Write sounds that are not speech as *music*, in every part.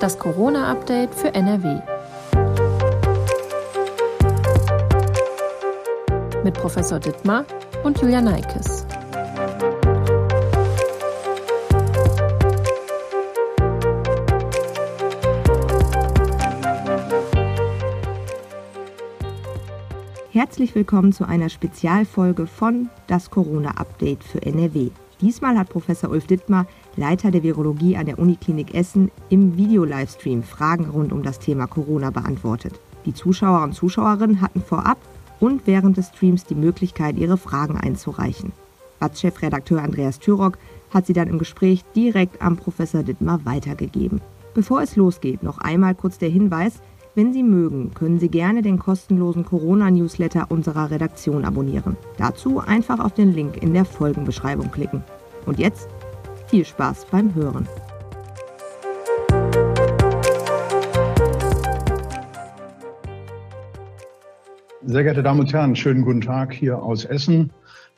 Das Corona-Update für NRW. Mit Professor Dittmar und Julia Neikes. Herzlich willkommen zu einer Spezialfolge von Das Corona-Update für NRW. Diesmal hat Professor Ulf Dittmar, Leiter der Virologie an der Uniklinik Essen, im Video-Livestream Fragen rund um das Thema Corona beantwortet. Die Zuschauer und Zuschauerinnen hatten vorab und während des Streams die Möglichkeit, ihre Fragen einzureichen. BATS-Chefredakteur Andreas Thürock hat sie dann im Gespräch direkt am Professor Dittmar weitergegeben. Bevor es losgeht, noch einmal kurz der Hinweis, wenn Sie mögen, können Sie gerne den kostenlosen Corona-Newsletter unserer Redaktion abonnieren. Dazu einfach auf den Link in der Folgenbeschreibung klicken. Und jetzt viel Spaß beim Hören. Sehr geehrte Damen und Herren, schönen guten Tag hier aus Essen.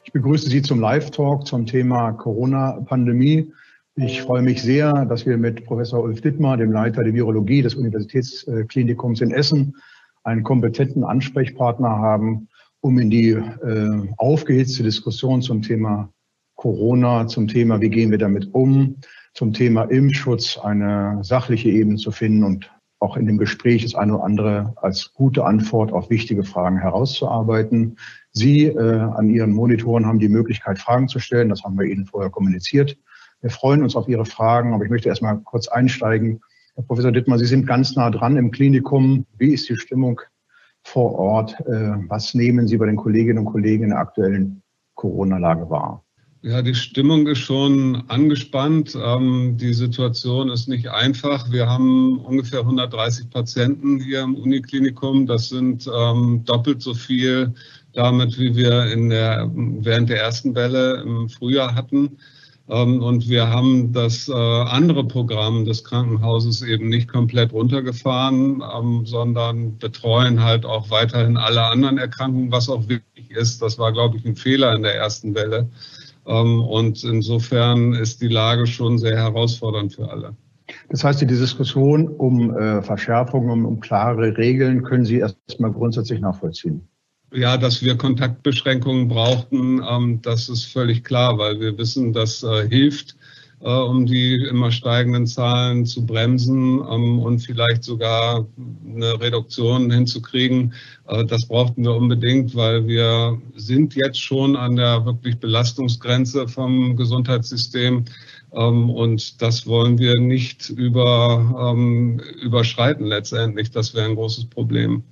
Ich begrüße Sie zum Live-Talk zum Thema Corona-Pandemie. Ich freue mich sehr, dass wir mit Professor Ulf Dittmar, dem Leiter der Virologie des Universitätsklinikums in Essen, einen kompetenten Ansprechpartner haben, um in die äh, aufgehitzte Diskussion zum Thema Corona, zum Thema, wie gehen wir damit um, zum Thema Impfschutz eine sachliche Ebene zu finden und auch in dem Gespräch das eine oder andere als gute Antwort auf wichtige Fragen herauszuarbeiten. Sie äh, an Ihren Monitoren haben die Möglichkeit, Fragen zu stellen. Das haben wir Ihnen vorher kommuniziert. Wir freuen uns auf Ihre Fragen, aber ich möchte erst mal kurz einsteigen. Herr Professor Dittmar, Sie sind ganz nah dran im Klinikum. Wie ist die Stimmung vor Ort? Äh, was nehmen Sie bei den Kolleginnen und Kollegen in der aktuellen Corona-Lage wahr? Ja, die Stimmung ist schon angespannt. Ähm, die Situation ist nicht einfach. Wir haben ungefähr 130 Patienten hier im Uniklinikum. Das sind ähm, doppelt so viel damit, wie wir in der, während der ersten Welle im Frühjahr hatten. Ähm, und wir haben das äh, andere Programm des Krankenhauses eben nicht komplett runtergefahren, ähm, sondern betreuen halt auch weiterhin alle anderen Erkrankungen, was auch wichtig ist. Das war, glaube ich, ein Fehler in der ersten Welle. Ähm, und insofern ist die Lage schon sehr herausfordernd für alle. Das heißt, die Diskussion um äh, Verschärfungen, um, um klare Regeln können Sie erstmal grundsätzlich nachvollziehen ja, dass wir Kontaktbeschränkungen brauchten, ähm, das ist völlig klar, weil wir wissen, das äh, hilft, um die immer steigenden Zahlen zu bremsen ähm, und vielleicht sogar eine Reduktion hinzukriegen. Äh, das brauchten wir unbedingt, weil wir sind jetzt schon an der wirklich Belastungsgrenze vom Gesundheitssystem. Ähm, und das wollen wir nicht über, ähm, überschreiten letztendlich. Das wäre ein großes Problem.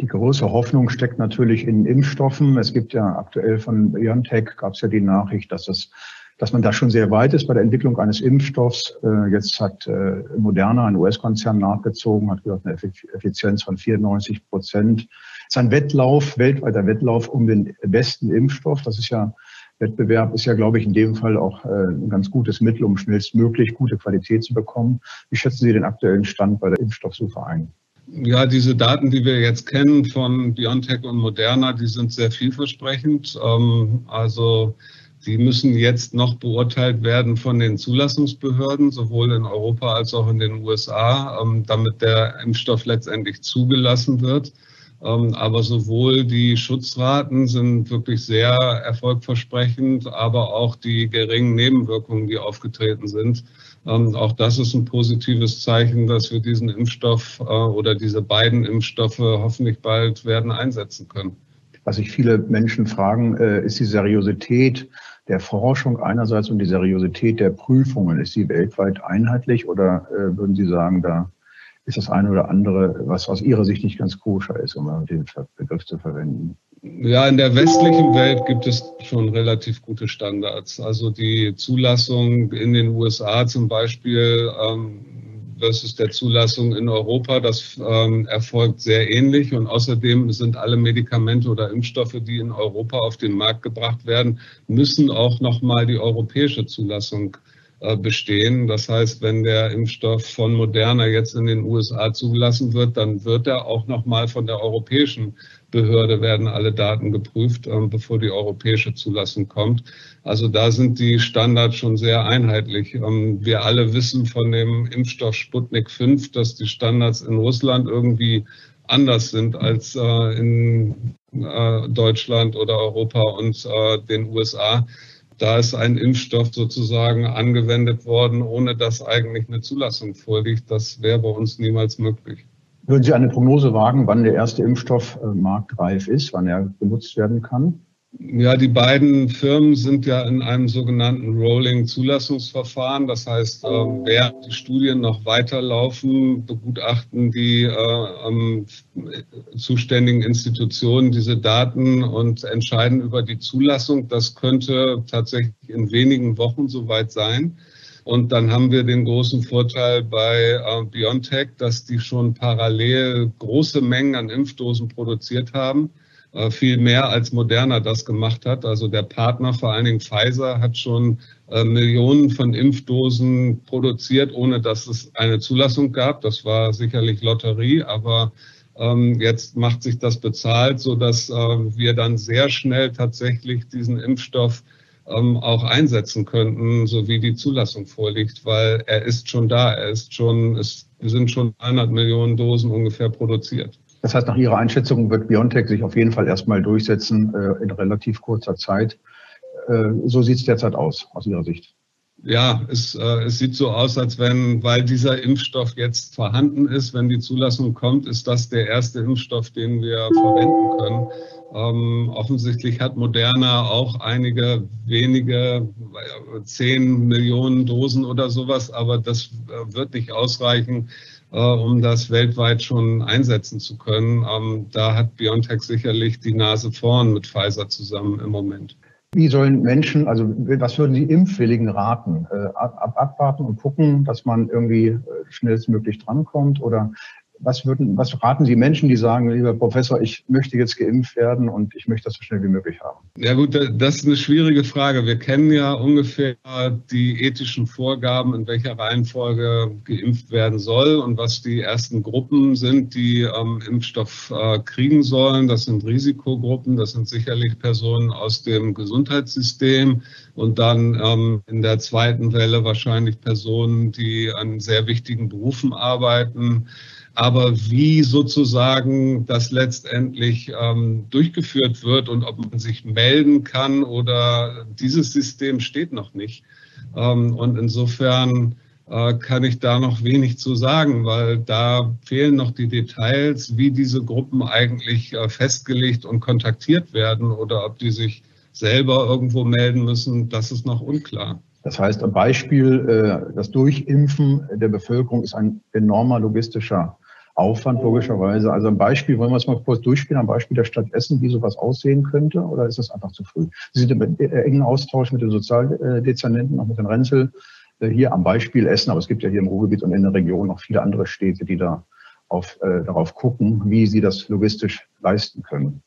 Die große Hoffnung steckt natürlich in Impfstoffen. Es gibt ja aktuell von BioNTech gab es ja die Nachricht, dass es dass man da schon sehr weit ist bei der Entwicklung eines Impfstoffs. Äh, jetzt hat äh, Moderna, ein US-Konzern, nachgezogen, hat gesagt, eine Effizienz von 94 Prozent. Es ist ein Wettlauf, weltweiter Wettlauf um den besten Impfstoff. Das ist ja Wettbewerb ist ja, glaube ich, in dem Fall auch äh, ein ganz gutes Mittel, um schnellstmöglich gute Qualität zu bekommen. Wie schätzen Sie den aktuellen Stand bei der Impfstoffsuche ein? Ja, diese Daten, die wir jetzt kennen von BioNTech und Moderna, die sind sehr vielversprechend. Ähm, also die müssen jetzt noch beurteilt werden von den Zulassungsbehörden, sowohl in Europa als auch in den USA, ähm, damit der Impfstoff letztendlich zugelassen wird. Ähm, aber sowohl die Schutzraten sind wirklich sehr erfolgversprechend, aber auch die geringen Nebenwirkungen, die aufgetreten sind, ähm, auch das ist ein positives Zeichen, dass wir diesen Impfstoff äh, oder diese beiden Impfstoffe hoffentlich bald werden einsetzen können. Was sich viele Menschen fragen, äh, ist die Seriosität der Forschung einerseits und die Seriosität der Prüfungen. Ist sie weltweit einheitlich oder äh, würden Sie sagen, da ist das eine oder andere, was aus Ihrer Sicht nicht ganz koscher ist, um den Begriff zu verwenden? Ja, in der westlichen Welt gibt es schon relativ gute Standards. Also die Zulassung in den USA zum Beispiel ähm, versus der Zulassung in Europa, das ähm, erfolgt sehr ähnlich. Und außerdem sind alle Medikamente oder Impfstoffe, die in Europa auf den Markt gebracht werden, müssen auch nochmal die europäische Zulassung äh, bestehen. Das heißt, wenn der Impfstoff von Moderna jetzt in den USA zugelassen wird, dann wird er auch nochmal von der europäischen Behörde werden alle Daten geprüft, ähm, bevor die europäische Zulassung kommt. Also da sind die Standards schon sehr einheitlich. Ähm, wir alle wissen von dem Impfstoff Sputnik 5, dass die Standards in Russland irgendwie anders sind als äh, in äh, Deutschland oder Europa und äh, den USA. Da ist ein Impfstoff sozusagen angewendet worden, ohne dass eigentlich eine Zulassung vorliegt. Das wäre bei uns niemals möglich. Würden Sie eine Prognose wagen, wann der erste Impfstoff äh, marktreif ist, wann er benutzt werden kann? Ja, die beiden Firmen sind ja in einem sogenannten Rolling-Zulassungsverfahren. Das heißt, äh, während die Studien noch weiterlaufen, begutachten die äh, zuständigen Institutionen diese Daten und entscheiden über die Zulassung. Das könnte tatsächlich in wenigen Wochen soweit sein. Und dann haben wir den großen Vorteil bei äh, BioNTech, dass die schon parallel große Mengen an Impfdosen produziert haben. Äh, viel mehr als Moderna das gemacht hat. Also der Partner, vor allen Dingen Pfizer, hat schon äh, Millionen von Impfdosen produziert, ohne dass es eine Zulassung gab. Das war sicherlich Lotterie, aber ähm, jetzt macht sich das bezahlt, so dass wir dann sehr schnell tatsächlich diesen Impfstoff ähm, auch einsetzen könnten, so wie die Zulassung vorliegt, weil er ist schon da, er ist schon, es sind schon 100 Millionen Dosen ungefähr produziert. Das heißt, nach Ihrer Einschätzung wird BioNTech sich auf jeden Fall erstmal durchsetzen äh, in relativ kurzer Zeit. Äh, so sieht es derzeit aus, aus Ihrer Sicht. Ja, es, äh, es sieht so aus, als wenn, weil dieser Impfstoff jetzt vorhanden ist, wenn die Zulassung kommt, ist das der erste Impfstoff, den wir verwenden können. Ähm, offensichtlich hat Moderna auch einige wenige, zehn Millionen Dosen oder sowas, aber das äh, wird nicht ausreichen, äh, um das weltweit schon einsetzen zu können. Ähm, da hat BioNTech sicherlich die Nase vorn mit Pfizer zusammen im Moment. Wie sollen Menschen, also was würden Sie Impfwilligen raten? Äh, ab, abwarten und gucken, dass man irgendwie äh, schnellstmöglich drankommt? Oder was würden, was raten Sie Menschen, die sagen, lieber Professor, ich möchte jetzt geimpft werden und ich möchte das so schnell wie möglich haben? Ja gut, das ist eine schwierige Frage. Wir kennen ja ungefähr die ethischen Vorgaben, in welcher Reihenfolge geimpft werden soll und was die ersten Gruppen sind, die ähm, Impfstoff äh, kriegen sollen. Das sind Risikogruppen, das sind sicherlich Personen aus dem Gesundheitssystem und dann ähm, in der zweiten Welle wahrscheinlich Personen, die an sehr wichtigen Berufen arbeiten. Aber wie sozusagen das letztendlich ähm, durchgeführt wird und ob man sich melden kann oder dieses System steht noch nicht. Ähm, und insofern äh, kann ich da noch wenig zu sagen, weil da fehlen noch die Details, wie diese Gruppen eigentlich äh, festgelegt und kontaktiert werden oder ob die sich selber irgendwo melden müssen, das ist noch unklar. Das heißt, ein Beispiel, äh, das Durchimpfen der Bevölkerung ist ein enormer logistischer Aufwand logischerweise. Also ein Beispiel, wollen wir es mal kurz durchspielen, am Beispiel der Stadt Essen, wie sowas aussehen könnte, oder ist das einfach zu früh? Sie sind im engen Austausch mit den Sozialdezernenten, auch mit den Renzel, äh, hier am Beispiel Essen, aber es gibt ja hier im Ruhrgebiet und in der Region noch viele andere Städte, die da auf, äh, darauf gucken, wie sie das logistisch leisten können.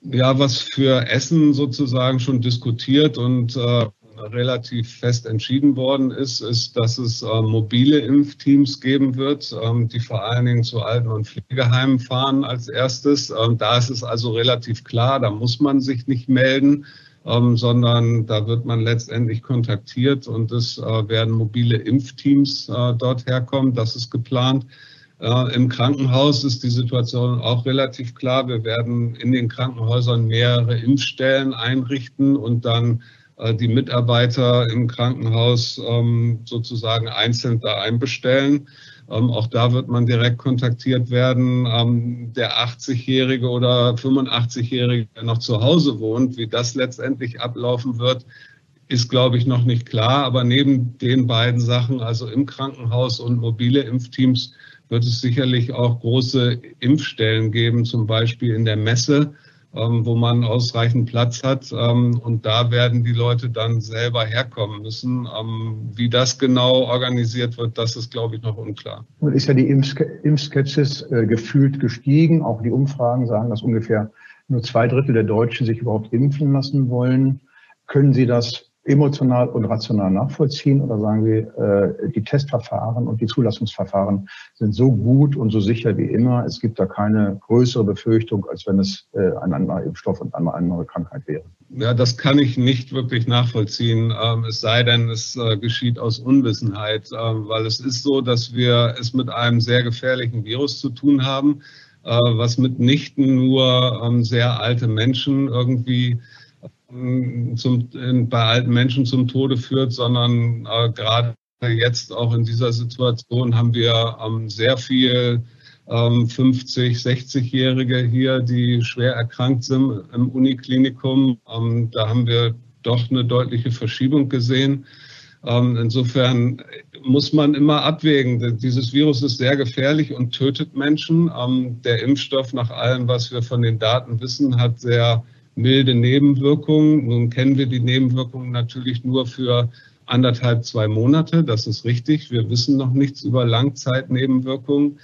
Ja, was für Essen sozusagen schon diskutiert und äh, relativ fest entschieden worden ist, ist, dass es äh, mobile Impfteams geben wird, ähm, die vor allen Dingen zu Alten- und Pflegeheimen fahren als erstes. Ähm, da ist es also relativ klar, da muss man sich nicht melden. Ähm, sondern da wird man letztendlich kontaktiert und es äh, werden mobile Impfteams äh, dort herkommen. Das ist geplant. Äh, Im Krankenhaus ist die Situation auch relativ klar. Wir werden in den Krankenhäusern mehrere Impfstellen einrichten und dann die Mitarbeiter im Krankenhaus ähm, sozusagen einzeln da einbestellen. Ähm, auch da wird man direkt kontaktiert werden. Ähm, der 80-Jährige oder 85-Jährige, der noch zu Hause wohnt, wie das letztendlich ablaufen wird, ist, glaube ich, noch nicht klar. Aber neben den beiden Sachen, also im Krankenhaus und mobile Impfteams, wird es sicherlich auch große Impfstellen geben, zum Beispiel in der Messe wo man ausreichend Platz hat. Ähm, und da werden die Leute dann selber herkommen müssen. Ähm, wie das genau organisiert wird, das ist, glaube ich, noch unklar. Nun ist ja die Impfskepsis äh, gefühlt gestiegen. Auch die Umfragen sagen, dass ungefähr nur zwei Drittel der Deutschen sich überhaupt impfen lassen wollen. Können Sie das emotional und rational nachvollziehen oder sagen Sie, äh, die Testverfahren und die Zulassungsverfahren sind so gut und so sicher wie immer, es gibt da keine größere Befürchtung, als wenn es äh, ein anderer Impfstoff und eine neue Krankheit wäre? Ja, das kann ich nicht wirklich nachvollziehen, ähm, es sei denn, es äh, geschieht aus Unwissenheit, ähm, weil es ist so, dass wir es mit einem sehr gefährlichen Virus zu tun haben, äh, was mitnichten nur ähm, sehr alte Menschen irgendwie zum, bei alten Menschen zum Tode führt, sondern äh, gerade jetzt auch in dieser Situation haben wir ähm, sehr viel ähm, 50, 60-Jährige hier, die schwer erkrankt sind im Uniklinikum. Ähm, da haben wir doch eine deutliche Verschiebung gesehen. Ähm, insofern muss man immer abwägen. Dieses Virus ist sehr gefährlich und tötet Menschen. Ähm, der Impfstoff, nach allem, was wir von den Daten wissen, hat sehr milde Nebenwirkungen. Nun kennen wir die Nebenwirkungen natürlich nur für anderthalb, zwei Monate. Das ist richtig. Wir wissen noch nichts über Langzeitnebenwirkungen.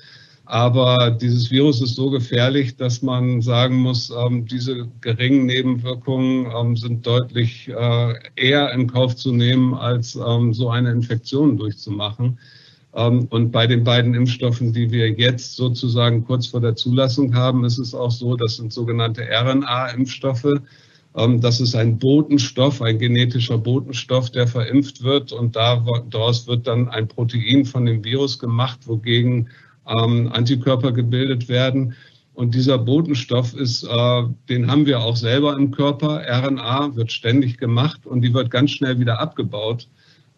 Aber dieses Virus ist so gefährlich, dass man sagen muss, ähm, diese geringen Nebenwirkungen ähm, sind deutlich äh, eher in Kauf zu nehmen, als ähm, so eine Infektion durchzumachen. Ähm, und bei den beiden Impfstoffen, die wir jetzt sozusagen kurz vor der Zulassung haben, ist es auch so, das sind sogenannte RNA-Impfstoffe. Ähm, das ist ein Botenstoff, ein genetischer Botenstoff, der verimpft wird und daraus wird dann ein Protein von dem Virus gemacht, wogegen ähm, Antikörper gebildet werden. Und dieser Botenstoff ist, äh, den haben wir auch selber im Körper. RNA wird ständig gemacht und die wird ganz schnell wieder abgebaut.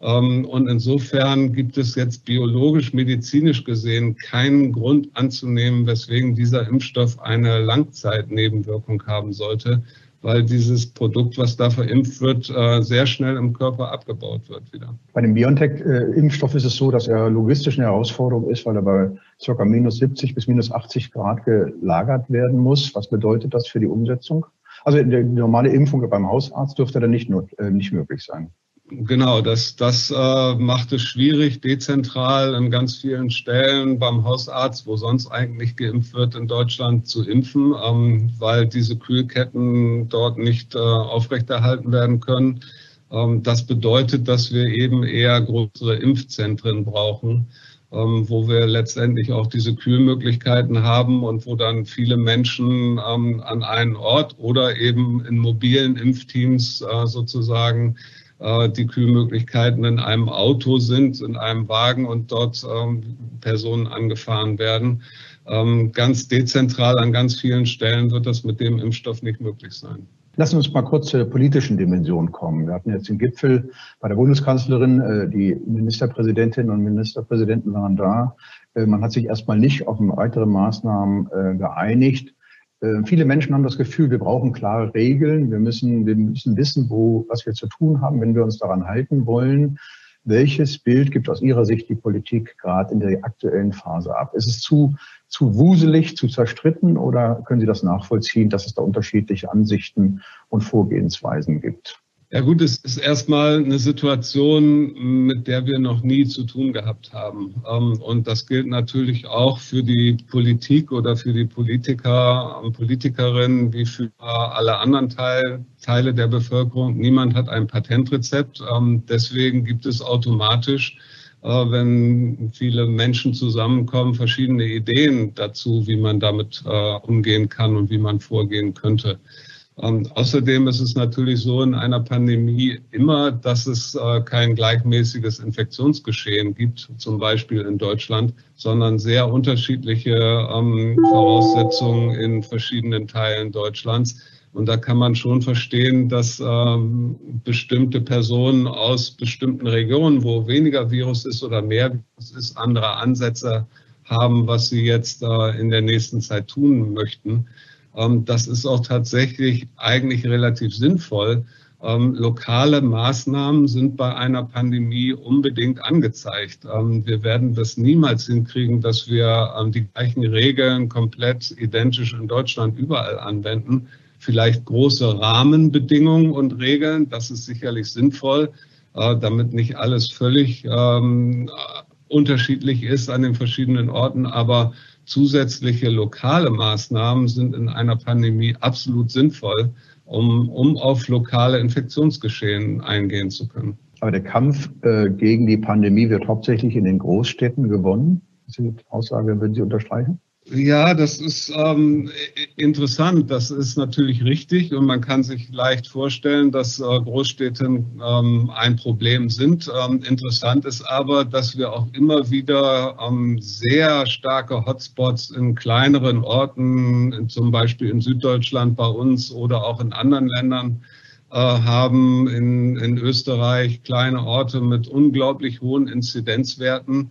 Ähm, und insofern gibt es jetzt biologisch, medizinisch gesehen keinen Grund anzunehmen, weswegen dieser Impfstoff eine Langzeitnebenwirkung haben sollte, weil dieses Produkt, was da verimpft wird, äh, sehr schnell im Körper abgebaut wird wieder. Bei dem BioNTech-Impfstoff ist es so, dass er logistisch eine Herausforderung ist, weil er bei ca. minus 70 bis minus 80 Grad gelagert werden muss. Was bedeutet das für die Umsetzung? Also die normale Impfung beim Hausarzt dürfte dann nicht, nur, äh, nicht möglich sein. Genau, das, das äh, macht es schwierig, dezentral an ganz vielen Stellen beim Hausarzt, wo sonst eigentlich geimpft wird in Deutschland, zu impfen, ähm, weil diese Kühlketten dort nicht äh, aufrechterhalten werden können. Ähm, das bedeutet, dass wir eben eher größere Impfzentren brauchen, ähm, wo wir letztendlich auch diese Kühlmöglichkeiten haben und wo dann viele Menschen ähm, an einen Ort oder eben in mobilen Impfteams äh, sozusagen die Kühlmöglichkeiten in einem Auto sind, in einem Wagen und dort ähm, Personen angefahren werden. Ähm, ganz dezentral an ganz vielen Stellen wird das mit dem Impfstoff nicht möglich sein. Lassen uns mal kurz zur politischen Dimension kommen. Wir hatten jetzt den Gipfel bei der Bundeskanzlerin, äh, die Ministerpräsidentinnen und Ministerpräsidenten waren da. Äh, man hat sich erstmal nicht auf weitere Maßnahmen geeinigt. Äh, viele Menschen haben das Gefühl, wir brauchen klare Regeln. Wir müssen, wir müssen wissen, wo, was wir zu tun haben, wenn wir uns daran halten wollen. Welches Bild gibt aus Ihrer Sicht die Politik gerade in der aktuellen Phase ab? Ist es zu, zu wuselig, zu zerstritten oder können Sie das nachvollziehen, dass es da unterschiedliche Ansichten und Vorgehensweisen gibt? Ja gut, es ist erstmal eine Situation, mit der wir noch nie zu tun gehabt haben. Ähm, und das gilt natürlich auch für die Politik oder für die Politiker und Politikerinnen wie für alle anderen Teile der Bevölkerung. Niemand hat ein Patentrezept. Ähm, deswegen gibt es automatisch, äh, wenn viele Menschen zusammenkommen, verschiedene Ideen dazu, wie man damit äh, umgehen kann und wie man vorgehen könnte. Und außerdem ist es natürlich so in einer Pandemie immer, dass es äh, kein gleichmäßiges Infektionsgeschehen gibt, zum Beispiel in Deutschland, sondern sehr unterschiedliche ähm, Voraussetzungen in verschiedenen Teilen Deutschlands. Und da kann man schon verstehen, dass ähm, bestimmte Personen aus bestimmten Regionen, wo weniger Virus ist oder mehr Virus ist, andere Ansätze haben, was sie jetzt äh, in der nächsten Zeit tun möchten. Ähm, das ist auch tatsächlich eigentlich relativ sinnvoll. Ähm, lokale Maßnahmen sind bei einer Pandemie unbedingt angezeigt. Ähm, wir werden das niemals hinkriegen, dass wir die gleichen Regeln komplett identisch in Deutschland überall anwenden. Vielleicht große Rahmenbedingungen und Regeln, das ist sicherlich sinnvoll, äh, damit nicht alles völlig unterschiedlich ist an den verschiedenen Orten. Aber zusätzliche lokale Maßnahmen sind in einer Pandemie absolut sinnvoll. um, um auf lokale Infektionsgeschehen eingehen zu können. Aber der Kampf äh, gegen die Pandemie wird hauptsächlich in den Großstädten gewonnen. Diese Aussage würden Sie unterstreichen? Ja, das ist ähm, interessant. Das ist natürlich richtig und man kann sich leicht vorstellen, dass äh, Großstädte ähm, ein Problem sind. Ähm, interessant ist aber, dass wir auch immer wieder ähm, sehr starke Hotspots in kleineren Orten, zum Beispiel in Süddeutschland bei uns oder auch in anderen Ländern äh, haben, in, in Österreich kleine Orte mit unglaublich hohen Inzidenzwerten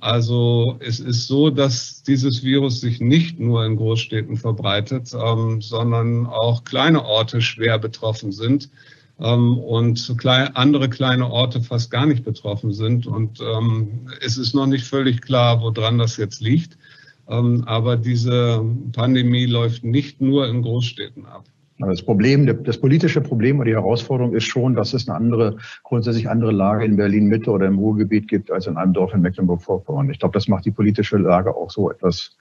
also es ist so, dass dieses Virus sich nicht nur in Großstädten verbreitet, ähm, sondern auch kleine Orte schwer betroffen sind ähm, und andere kleine Orte fast gar nicht betroffen sind. Und es ist noch nicht völlig klar, woran das jetzt liegt. Aber diese Pandemie läuft nicht nur in Großstädten ab. Das Problem, das politische Problem oder die Herausforderung ist schon, dass es eine andere, grundsätzlich andere Lage in Berlin Mitte oder im Ruhrgebiet gibt als in einem Dorf in Mecklenburg-Vorpommern. Ich glaube, das macht die politische Lage auch so etwas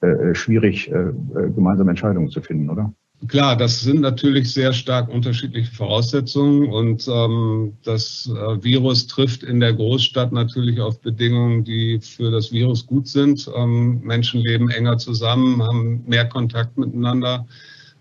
äh, schwierig, äh, äh, gemeinsame Entscheidungen zu finden, oder? Klar, das sind natürlich sehr stark unterschiedliche Voraussetzungen und ähm, das äh, Virus trifft in der Großstadt natürlich auf Bedingungen, die für das Virus gut sind. Ähm, Menschen leben enger zusammen, haben mehr Kontakt miteinander.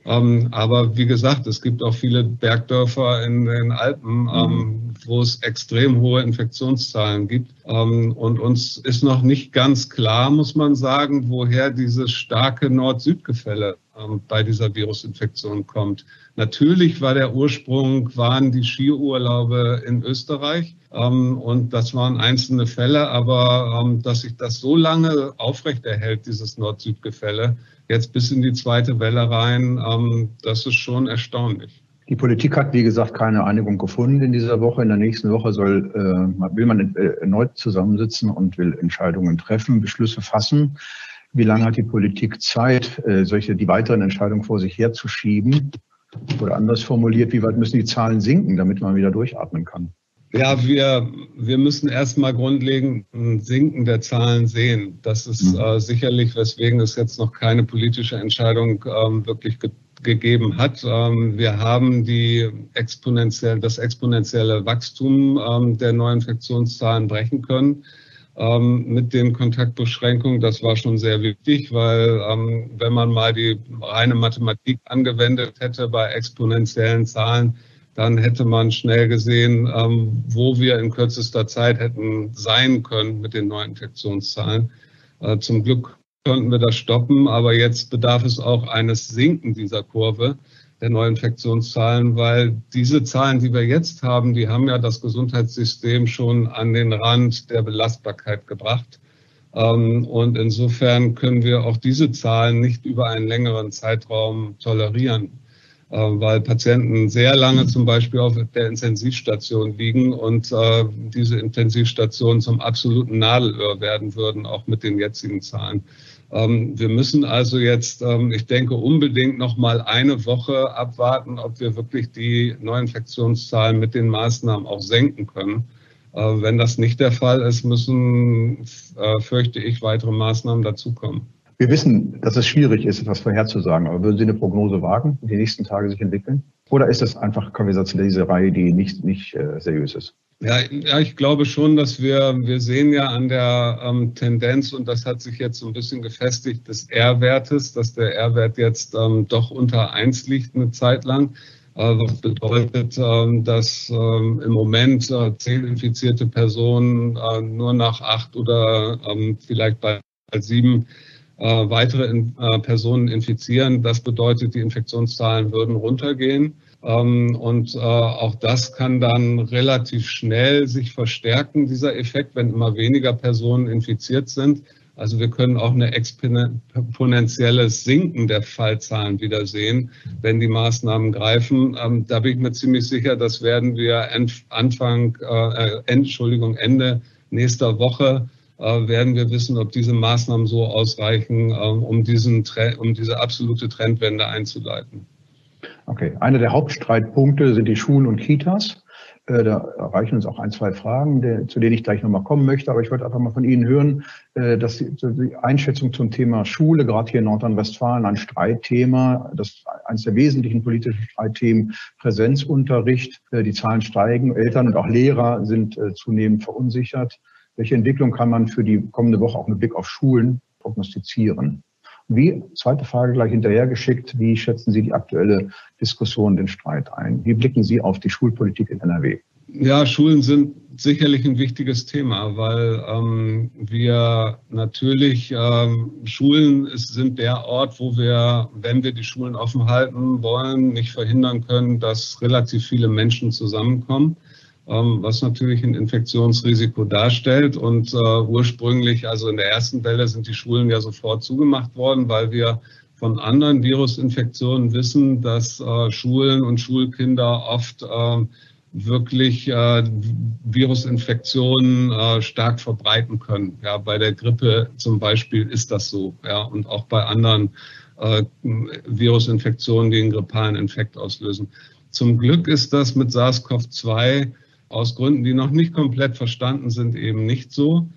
Ähm, aber wie gesagt, es gibt auch viele Bergdörfer in den Alpen, ähm, mhm. wo es extrem hohe Infektionszahlen gibt. Ähm, und uns ist noch nicht ganz klar, muss man sagen, woher dieses starke Nord-Süd-Gefälle ähm, bei dieser Virusinfektion kommt. Natürlich war der Ursprung, waren die Skiurlaube in Österreich. Ähm, und das waren einzelne Fälle, aber ähm, dass sich das so lange aufrechterhält, dieses Nord-Süd-Gefälle, jetzt bis in die zweite Welle rein, ähm, das ist schon erstaunlich. Die Politik hat, wie gesagt, keine Einigung gefunden in dieser Woche. In der nächsten Woche soll, äh, will man äh, erneut zusammensitzen und will Entscheidungen treffen, Beschlüsse fassen. Wie lange hat die Politik Zeit, äh, solche, die weiteren Entscheidungen vor sich herzuschieben? Oder anders formuliert, wie weit müssen die Zahlen sinken, damit man wieder durchatmen kann? Ja, wir, wir müssen erstmal grundlegend ein Sinken der Zahlen sehen. Das ist mhm. äh, sicherlich, weswegen es jetzt noch keine politische Entscheidung ähm, wirklich ge gegeben hat. Ähm, wir haben die exponentiell, das exponentielle Wachstum ähm, der Neuinfektionszahlen brechen können ähm, mit den Kontaktbeschränkungen. Das war schon sehr wichtig, weil ähm, wenn man mal die reine Mathematik angewendet hätte bei exponentiellen Zahlen, dann hätte man schnell gesehen, ähm, wo wir in kürzester Zeit hätten sein können mit den Neuinfektionszahlen. Äh, zum Glück konnten wir das stoppen, aber jetzt bedarf es auch eines Sinken dieser Kurve der Neuinfektionszahlen, weil diese Zahlen, die wir jetzt haben, die haben ja das Gesundheitssystem schon an den Rand der Belastbarkeit gebracht. Ähm, und insofern können wir auch diese Zahlen nicht über einen längeren Zeitraum tolerieren. Äh, weil Patienten sehr lange zum Beispiel auf der Intensivstation liegen und äh, diese Intensivstationen zum absoluten Nadelöhr werden würden, auch mit den jetzigen Zahlen. Ähm, wir müssen also jetzt, ähm, ich denke, unbedingt noch mal eine Woche abwarten, ob wir wirklich die Neuinfektionszahlen mit den Maßnahmen auch senken können. Äh, wenn das nicht der Fall ist, müssen, fürchte ich, weitere Maßnahmen dazukommen. Wir wissen, dass es schwierig ist, etwas vorherzusagen, aber würden Sie eine Prognose wagen, die nächsten Tage sich entwickeln? Oder ist das einfach Konversationsleserei, die nicht, nicht äh, seriös ist? Ja, ja, ich glaube schon, dass wir, wir sehen ja an der ähm, Tendenz, und das hat sich jetzt so ein bisschen gefestigt, des R-Wertes, dass der R-Wert jetzt ähm, doch unter eins liegt eine Zeit lang. Äh, was bedeutet, ähm, dass ähm, im Moment äh, zehn infizierte Personen äh, nur nach acht oder ähm, vielleicht bei sieben äh, weitere in, äh, Personen infizieren. Das bedeutet, die Infektionszahlen würden runtergehen. Ähm, und äh, auch das kann dann relativ schnell sich verstärken, dieser Effekt, wenn immer weniger Personen infiziert sind. Also wir können auch eine exponentielles Sinken der Fallzahlen wieder sehen, wenn die Maßnahmen greifen. Ähm, da bin ich mir ziemlich sicher, das werden wir Anfang, äh, Entschuldigung, Ende nächster Woche äh, werden wir wissen, ob diese Maßnahmen so ausreichen, ähm, um, diesen, um diese absolute Trendwende einzuleiten. Okay, einer der Hauptstreitpunkte sind die Schulen und Kitas. Äh, da erreichen uns auch ein, zwei Fragen, zu denen ich gleich nochmal kommen möchte. Aber ich wollte einfach mal von Ihnen hören, äh, dass die Einschätzung zum Thema Schule, gerade hier in Nordrhein-Westfalen, ein Streitthema, das eines der wesentlichen politischen Streitthemen, Präsenzunterricht. Äh, die Zahlen steigen, Eltern und auch Lehrer sind zunehmend verunsichert. Welche Entwicklung kann man für die kommende Woche auch mit Blick auf Schulen prognostizieren? Wie, zweite Frage gleich hinterhergeschickt, wie schätzen Sie die aktuelle Diskussion, den Streit ein? Wie blicken Sie auf die Schulpolitik in NRW? Ja, Schulen sind sicherlich ein wichtiges Thema, weil ähm, wir natürlich, ähm, Schulen sind der Ort, wo wir, wenn wir die Schulen offen halten wollen, nicht verhindern können, dass relativ viele Menschen zusammenkommen. Ähm, was natürlich ein Infektionsrisiko darstellt. Und äh, ursprünglich, also in der ersten Welle, sind die Schulen ja sofort zugemacht worden, weil wir von anderen Virusinfektionen wissen, dass äh, Schulen und Schulkinder oft äh, wirklich äh, Virusinfektionen äh, stark verbreiten können. Ja, bei der Grippe zum Beispiel ist das so. Ja, und auch bei anderen äh, Virusinfektionen, die einen grippalen Infekt auslösen. Zum Glück ist das mit SARS-CoV-2 aus Gründen, die noch nicht komplett verstanden sind, eben nicht so.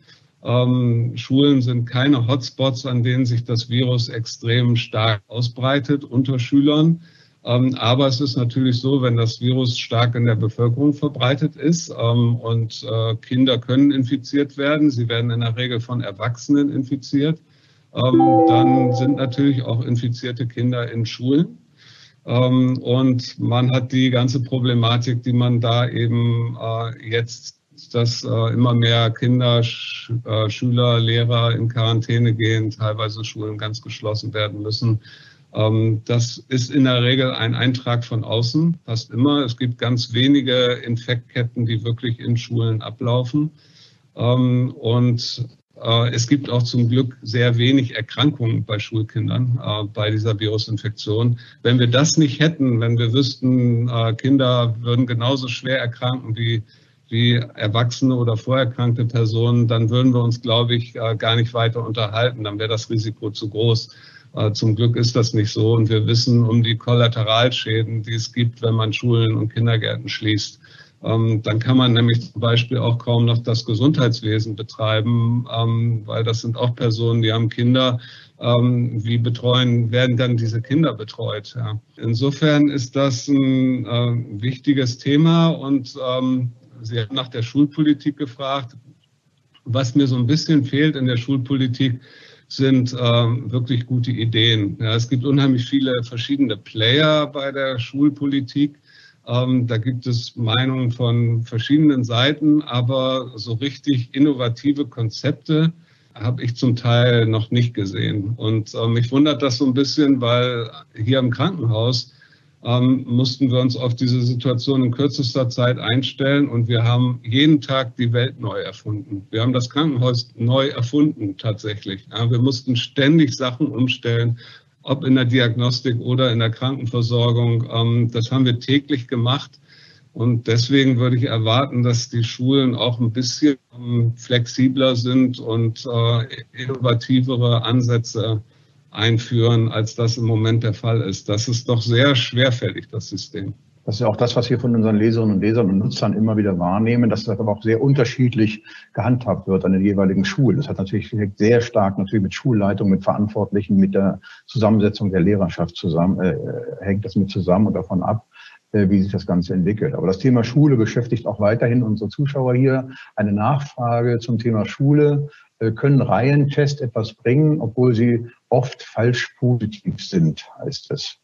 Ähm, Schulen sind keine Hotspots, an denen sich das Virus extrem stark ausbreitet unter Schülern. Ähm, aber es ist natürlich so, wenn das Virus stark in der Bevölkerung verbreitet ist ähm, und äh, Kinder können infiziert werden, sie werden in der Regel von Erwachsenen infiziert, ähm, dann sind natürlich auch infizierte Kinder in Schulen. Ähm, und man hat die ganze Problematik, die man da eben äh, jetzt, dass äh, immer mehr Kinder, äh, Schüler, Lehrer in Quarantäne gehen, teilweise Schulen ganz geschlossen werden müssen. Ähm, das ist in der Regel ein Eintrag von außen, fast immer. Es gibt ganz wenige Infektketten, die wirklich in Schulen ablaufen. Ähm, und es gibt auch zum Glück sehr wenig Erkrankungen bei Schulkindern äh, bei dieser Virusinfektion. Wenn wir das nicht hätten, wenn wir wüssten, äh, Kinder würden genauso schwer erkranken wie, wie Erwachsene oder vorerkrankte Personen, dann würden wir uns, glaube ich, gar nicht weiter unterhalten. Dann wäre das Risiko zu groß. Zum Glück ist das nicht so und wir wissen um die Kollateralschäden, die es gibt, wenn man Schulen und Kindergärten schließt. Ähm, dann kann man nämlich zum Beispiel auch kaum noch das Gesundheitswesen betreiben, ähm, weil das sind auch Personen, die haben Kinder. Ähm, wie betreuen, werden dann diese Kinder betreut? Insofern ist das ein äh, wichtiges Thema und Sie haben nach der Schulpolitik gefragt. Was mir so ein bisschen fehlt in der Schulpolitik, sind wirklich gute Ideen. Es gibt unheimlich viele verschiedene Player bei der Schulpolitik. Ähm, da gibt es Meinungen von verschiedenen Seiten, aber so richtig innovative Konzepte habe ich zum Teil noch nicht gesehen. Und äh, mich wundert das so ein bisschen, weil hier im Krankenhaus ähm, mussten wir uns auf diese Situation in kürzester Zeit einstellen und wir haben jeden Tag die Welt neu erfunden. Wir haben das Krankenhaus neu erfunden tatsächlich. Ja, wir mussten ständig Sachen umstellen ob in der Diagnostik oder in der Krankenversorgung. Ähm, das haben wir täglich gemacht. Und deswegen würde ich erwarten, dass die Schulen auch ein bisschen ähm, flexibler sind und äh, innovativere Ansätze einführen, als das im Moment der Fall ist. Das ist doch sehr schwerfällig, das System. Das ist auch das, was wir von unseren Leserinnen und Lesern und Nutzern immer wieder wahrnehmen, dass das aber auch sehr unterschiedlich gehandhabt wird an den jeweiligen Schulen. Das hat natürlich sehr stark natürlich mit Schulleitung, mit Verantwortlichen, mit der Zusammensetzung der Lehrerschaft zusammen, äh, hängt das mit zusammen und davon ab, äh, wie sich das Ganze entwickelt. Aber das Thema Schule beschäftigt auch weiterhin unsere Zuschauer hier. Eine Nachfrage zum Thema Schule. Äh, können Reihentests etwas bringen, obwohl sie oft falsch positiv sind, heißt es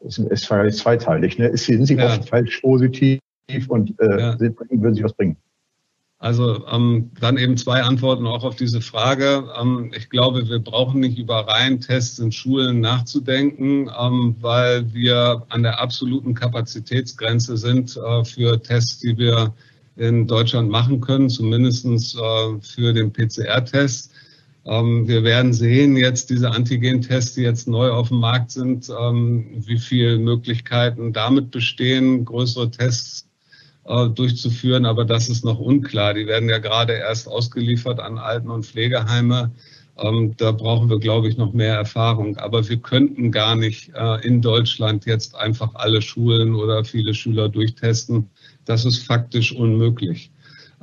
ist, ist zweiteilig. Ne? Sind sie ja. oft falsch positiv und äh, ja. würden sie was bringen? Also ähm, dann eben zwei Antworten auch auf diese Frage. Ähm, ich glaube, wir brauchen nicht über Reihentests in Schulen nachzudenken, ähm, weil wir an der absoluten Kapazitätsgrenze sind äh, für Tests, die wir in Deutschland machen können, zumindest äh, für den PCR-Test. Ähm, wir werden sehen jetzt diese Antigen-Tests, die jetzt neu auf dem Markt sind, ähm, wie viele Möglichkeiten damit bestehen, größere Tests äh, durchzuführen. Aber das ist noch unklar. Die werden ja gerade erst ausgeliefert an Alten- und Pflegeheime. Ähm, da brauchen wir, glaube ich, noch mehr Erfahrung. Aber wir könnten gar nicht äh, in Deutschland jetzt einfach alle Schulen oder viele Schüler durchtesten. das ist faktisch unmöglich.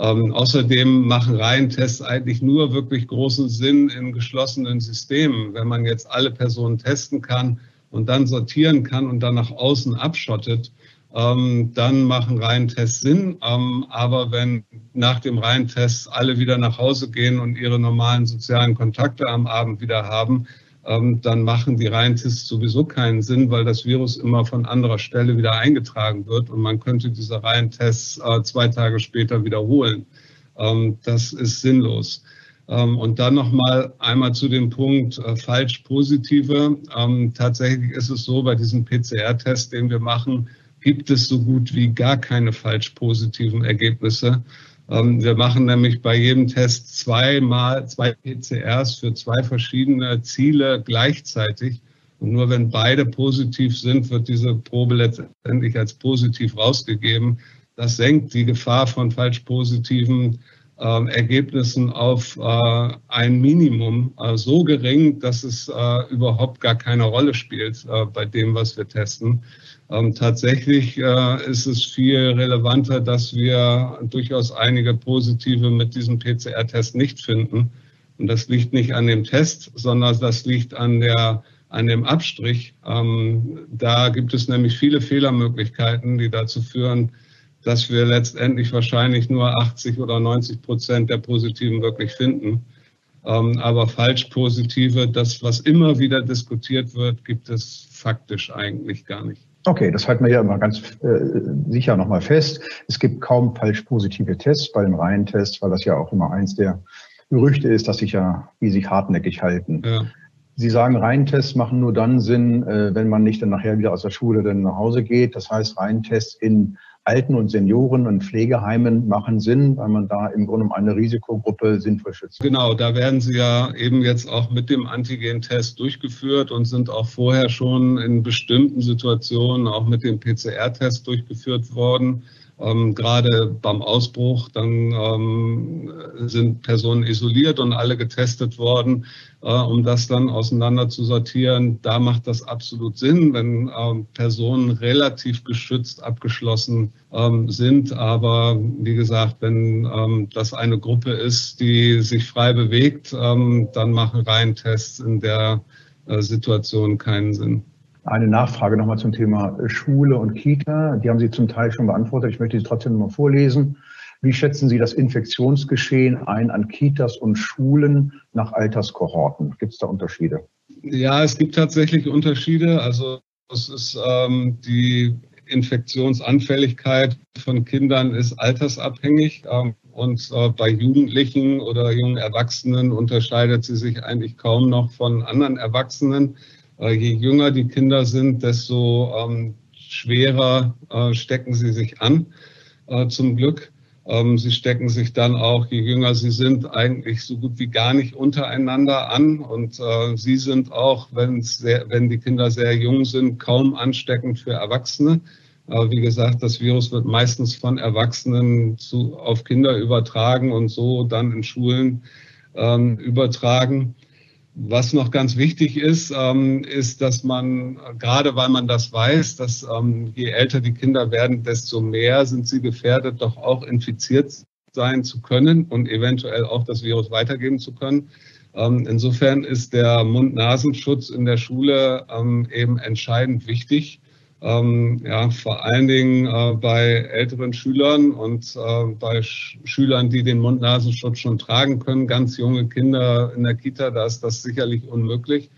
Ähm, außerdem machen Reihentests eigentlich nur wirklich großen Sinn in geschlossenen Systemen. Wenn man jetzt alle Personen testen kann und dann sortieren kann und dann nach außen abschottet, ähm, dann machen Reihentests Sinn. Ähm, aber wenn nach dem Reihentest alle wieder nach Hause gehen und ihre normalen sozialen Kontakte am Abend wieder haben, dann machen die Reihentests sowieso keinen Sinn, weil das Virus immer von anderer Stelle wieder eingetragen wird und man könnte diese Reihentests äh, zwei Tage später wiederholen. Ähm, das ist sinnlos. Ähm, und dann noch mal einmal zu dem Punkt äh, falsch positive. Ähm, tatsächlich ist es so, bei diesem PCR-Test, den wir machen, gibt es so gut wie gar keine falsch positiven Ergebnisse. Ähm, wir machen nämlich bei jedem Test zweimal zwei PCRs für zwei verschiedene Ziele gleichzeitig. Und nur wenn beide positiv sind, wird diese Probe letztendlich als positiv rausgegeben. Das senkt die Gefahr von falsch positiven äh, Ergebnissen auf äh, ein Minimum äh, so gering, dass es äh, überhaupt gar keine Rolle spielt äh, bei dem, was wir testen. Ähm, tatsächlich äh, ist es viel relevanter, dass wir durchaus einige positive mit diesem PCR-Test nicht finden. Und das liegt nicht an dem Test, sondern das liegt an der an dem Abstrich. Ähm, da gibt es nämlich viele Fehlermöglichkeiten, die dazu führen, dass wir letztendlich wahrscheinlich nur 80 oder 90 Prozent der Positiven wirklich finden. Ähm, aber falsch positive, das, was immer wieder diskutiert wird, gibt es faktisch eigentlich gar nicht. Okay, das halten wir ja immer ganz äh, sicher nochmal fest. Es gibt kaum falsch positive Tests bei dem Reihentest, weil das ja auch immer eins der Gerüchte ist, dass sich ja, wie sich hartnäckig halten. Ja. Sie sagen, Reihentests machen nur dann Sinn, äh, wenn man nicht dann nachher wieder aus der Schule dann nach Hause geht. Das heißt, Reihentests in Alten- und Senioren- und Pflegeheimen machen Sinn, weil man da im Grunde eine Risikogruppe sinnvoll schützt. Genau, da werden sie ja eben jetzt auch mit dem Antigen-Test durchgeführt und sind auch vorher schon in bestimmten Situationen auch mit dem PCR-Test durchgeführt worden. Ähm, gerade beim Ausbruch, dann ähm, sind Personen isoliert und alle getestet worden, äh, um das dann auseinander zu sortieren. Da macht das absolut Sinn, wenn ähm, Personen relativ geschützt abgeschlossen ähm, sind. Aber wie gesagt, wenn ähm, das eine Gruppe ist, die sich frei bewegt, dann machen Reihentests in der äh, Situation keinen Sinn. Eine Nachfrage nochmal zum Thema Schule und Kita. Die haben Sie zum Teil schon beantwortet. Ich möchte sie trotzdem nochmal vorlesen. Wie schätzen Sie das Infektionsgeschehen ein an Kitas und Schulen nach Alterskohorten? Gibt es da Unterschiede? Ja, es gibt tatsächlich Unterschiede. Also es ist ähm, die Infektionsanfälligkeit von Kindern ist altersabhängig. Ähm, und äh, bei Jugendlichen oder jungen Erwachsenen unterscheidet sie sich eigentlich kaum noch von anderen Erwachsenen. Äh, je jünger die Kinder sind, desto ähm, schwerer äh, stecken sie sich an, äh, zum Glück. Ähm, sie stecken sich dann auch, je jünger sie sind, eigentlich so gut wie gar nicht untereinander an. Und äh, sie sind auch, wenn, sehr, wenn die Kinder sehr jung sind, kaum ansteckend für Erwachsene. Äh, wie gesagt, das Virus wird meistens von Erwachsenen zu, auf Kinder übertragen und so dann in Schulen ähm, übertragen. Was noch ganz wichtig ist, ähm, ist, dass man, gerade weil man das weiß, dass ähm, je älter die Kinder werden, desto mehr sind sie gefährdet, doch auch infiziert sein zu können und eventuell auch das Virus weitergeben zu können. Ähm, insofern ist der Mund-Nasenschutz in der Schule ähm, eben entscheidend wichtig ähm, ja, vor allen Dingen äh, bei älteren Schülern und äh, bei Sch Schülern, die den Mund-Nasenschutz schon tragen können. Ganz junge Kinder in der Kita, da ist das sicherlich unmöglich.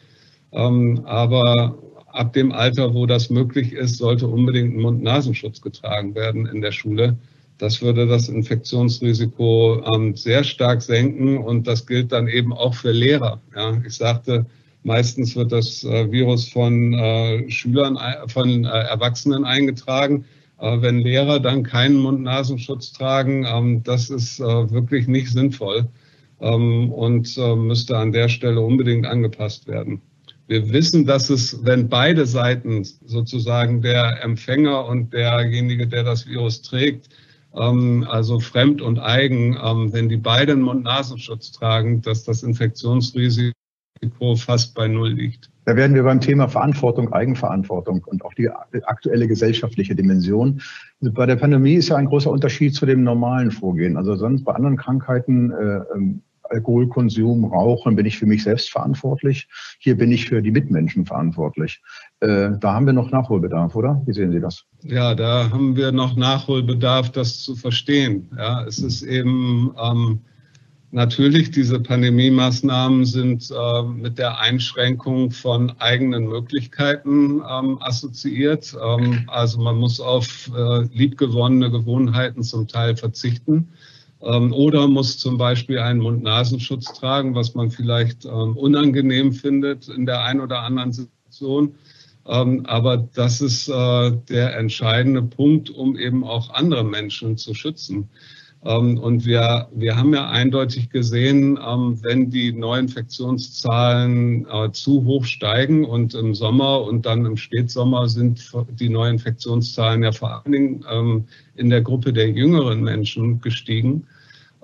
Ähm, aber ab dem Alter, wo das möglich ist, sollte unbedingt ein Mund-Nasenschutz getragen werden in der Schule. Das würde das Infektionsrisiko ähm, sehr stark senken und das gilt dann eben auch für Lehrer. Ja, ich sagte, Meistens wird das äh, Virus von äh, Schülern, von äh, Erwachsenen eingetragen. wenn Lehrer dann keinen Mund-Nasenschutz tragen, ähm, das ist wirklich nicht sinnvoll ähm, und müsste an der Stelle unbedingt angepasst werden. Wir wissen, dass es, wenn beide Seiten sozusagen der Empfänger und derjenige, der das Virus trägt, ähm, also fremd und eigen, wenn die beiden Mund-Nasenschutz tragen, dass das Infektionsrisiko Risiko fast bei Null liegt. Da werden wir beim Thema Verantwortung, Eigenverantwortung und auch die aktuelle gesellschaftliche Dimension. Bei der Pandemie ist ja ein großer Unterschied zu dem normalen Vorgehen. Also sonst bei anderen Krankheiten, äh, ähm, Alkoholkonsum, Rauchen, bin ich für mich selbst verantwortlich. Hier bin ich für die Mitmenschen verantwortlich. Äh, da haben wir noch Nachholbedarf, oder? Wie sehen Sie das? Ja, da haben wir noch Nachholbedarf, das zu verstehen. Ja, es ist eben ähm, Natürlich, diese Pandemie-Maßnahmen sind äh, mit der Einschränkung von eigenen Möglichkeiten ähm, assoziiert. Ähm, also man muss auf äh, liebgewonnene Gewohnheiten zum Teil verzichten ähm, oder muss zum Beispiel einen Mund-Nasenschutz tragen, was man vielleicht ähm, unangenehm findet in der einen oder anderen Situation. Ähm, aber das ist äh, der entscheidende Punkt, um eben auch andere Menschen zu schützen. Ähm, und wir, wir haben ja eindeutig gesehen, ähm, wenn die Neuinfektionszahlen äh, zu hoch steigen und im Sommer und dann im Spätsommer sind die Neuinfektionszahlen ja vor allen Dingen ähm, in der Gruppe der jüngeren Menschen gestiegen,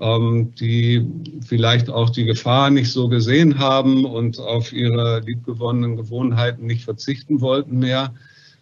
die vielleicht auch die Gefahr nicht so gesehen haben und auf ihre liebgewonnenen Gewohnheiten nicht verzichten wollten mehr.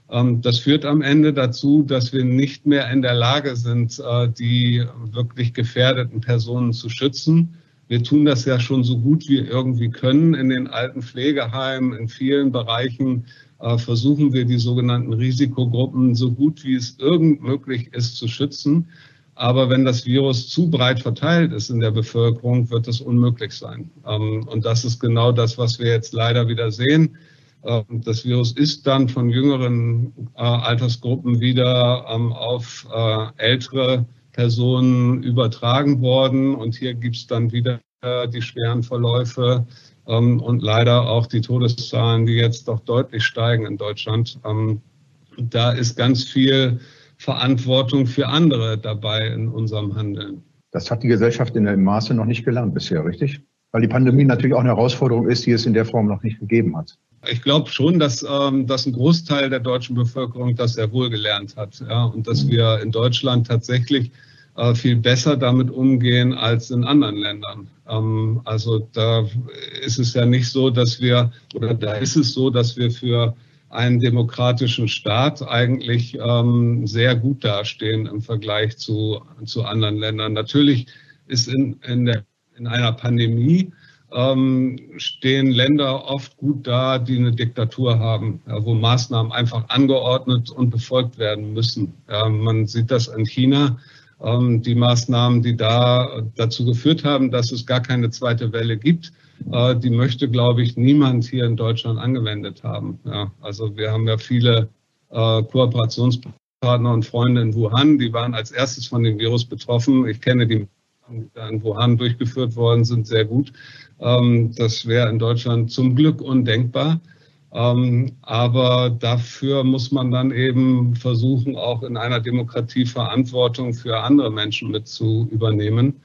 Ähm, das führt am Ende dazu, dass wir nicht mehr in der Lage sind, äh, die wirklich gefährdeten Personen zu schützen. Wir tun das ja schon so gut wir irgendwie können in den alten Pflegeheimen, in vielen Bereichen äh, versuchen wir die sogenannten Risikogruppen so gut wie es irgend möglich ist zu schützen. Aber wenn das Virus zu breit verteilt ist in der Bevölkerung, wird das unmöglich sein. Ähm, und das ist genau das, was wir jetzt leider wieder sehen. Ähm, das Virus ist dann von jüngeren äh, Altersgruppen wieder ähm, auf äh, ältere Personen übertragen worden. Und hier gibt es dann wieder äh, die schweren Verläufe ähm, und leider auch die Todeszahlen, die jetzt doch deutlich steigen in Deutschland. da ist ganz viel Verantwortung für andere dabei in unserem Handeln. Das hat die Gesellschaft in dem Maße noch nicht gelernt bisher, richtig? Weil die Pandemie natürlich auch eine Herausforderung ist, die es in der Form noch nicht gegeben hat. Ich glaube schon, dass, ähm, dass ein Großteil der deutschen Bevölkerung das sehr wohl gelernt hat. Ja, und dass wir in Deutschland tatsächlich äh, viel besser damit umgehen als in anderen Ländern. Ähm, also da ist es ja nicht so, dass wir, oder da ist es so, dass wir für einen demokratischen Staat eigentlich ähm, sehr gut dastehen im Vergleich zu, zu anderen Ländern. Natürlich ist in, in, der, in einer Pandemie ähm, stehen Länder oft gut da, die eine Diktatur haben, ja, wo Maßnahmen einfach angeordnet und befolgt werden müssen. Ja, man sieht das in China. Ähm, die Maßnahmen, die da dazu geführt haben, dass es gar keine zweite Welle gibt, äh, die möchte, glaube ich, niemand hier in Deutschland angewendet haben. Ja, also wir haben ja viele äh, Kooperationspartner und Freunde in Wuhan, die waren als erstes von dem Virus betroffen. Ich kenne die in Wuhan durchgeführt worden sind, sehr gut. Ähm, das wäre in Deutschland zum Glück undenkbar. Ähm, aber dafür muss man dann eben versuchen, auch in einer Demokratie Verantwortung für andere Menschen mit zu übernehmen.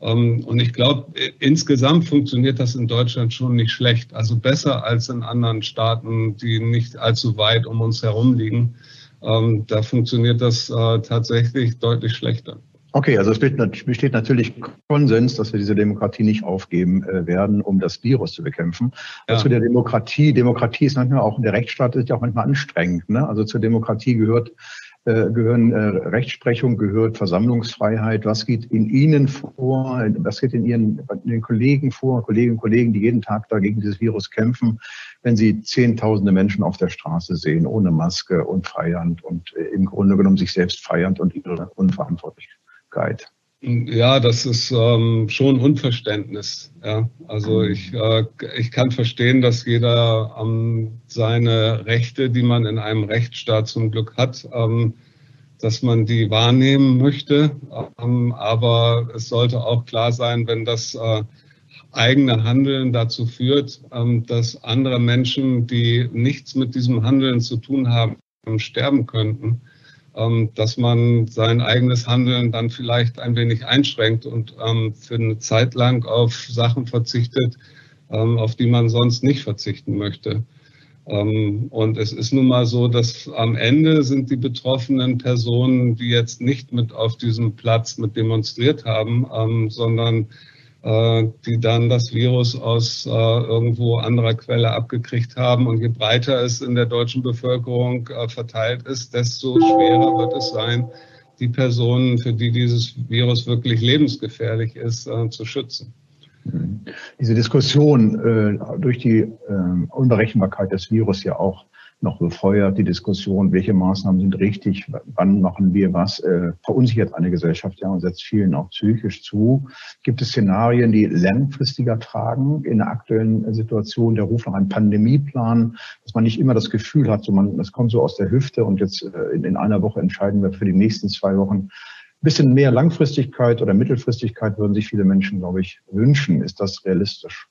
Ähm, und ich glaube, insgesamt funktioniert das in Deutschland schon nicht schlecht. Also besser als in anderen Staaten, die nicht allzu weit um uns herum liegen. Da funktioniert das äh, tatsächlich deutlich schlechter. Okay, also es besteht natürlich Konsens, dass wir diese Demokratie nicht aufgeben äh, werden, um das Virus zu bekämpfen. Ja. Zu der Demokratie, Demokratie ist manchmal auch, der Rechtsstaat ist ja auch manchmal anstrengend. Ne? Also zur Demokratie gehört äh, gehören äh, Rechtsprechung, gehört Versammlungsfreiheit. Was geht in Ihnen vor? Was geht in Ihren in den Kollegen vor, Kolleginnen und Kollegen, die jeden Tag da gegen dieses Virus kämpfen, wenn Sie Zehntausende Menschen auf der Straße sehen, ohne Maske und feiernd und äh, im Grunde genommen sich selbst feiernd und ihre Unverantwortlichkeit? Guide. Ja, das ist ähm, schon Unverständnis. Ja. Also mhm. ich, äh, ich kann verstehen, dass jeder ähm, seine Rechte, die man in einem Rechtsstaat zum Glück hat, ähm, dass man die wahrnehmen möchte. Ähm, aber es sollte auch klar sein, wenn das äh, eigene Handeln dazu führt, ähm, dass andere Menschen, die nichts mit diesem Handeln zu tun haben, sterben könnten dass man sein eigenes Handeln dann vielleicht ein wenig einschränkt und ähm, für eine Zeit lang auf Sachen verzichtet, ähm, auf die man sonst nicht verzichten möchte. Und es ist nun mal so, dass am Ende sind die betroffenen Personen, die jetzt nicht mit auf diesem Platz mit demonstriert haben, sondern die dann das Virus aus äh, irgendwo anderer Quelle abgekriegt haben. Und je breiter es in der deutschen Bevölkerung äh, verteilt ist, desto schwerer wird es sein, die Personen, für die dieses Virus wirklich lebensgefährlich ist, zu schützen. Diese Diskussion äh, durch die äh, Unberechenbarkeit des Virus ja auch noch befeuert, die Diskussion, welche Maßnahmen sind richtig, wann machen wir was, äh, verunsichert eine Gesellschaft ja und setzt vielen auch psychisch zu. Gibt es Szenarien, die langfristiger tragen in der aktuellen Situation, der Ruf nach einem Pandemieplan, dass man nicht immer das Gefühl hat, so man, das kommt so aus der Hüfte und jetzt äh, in, in einer Woche entscheiden wir für die nächsten zwei Wochen, ein bisschen mehr Langfristigkeit oder Mittelfristigkeit würden sich viele Menschen, glaube ich, wünschen. Ist das realistisch?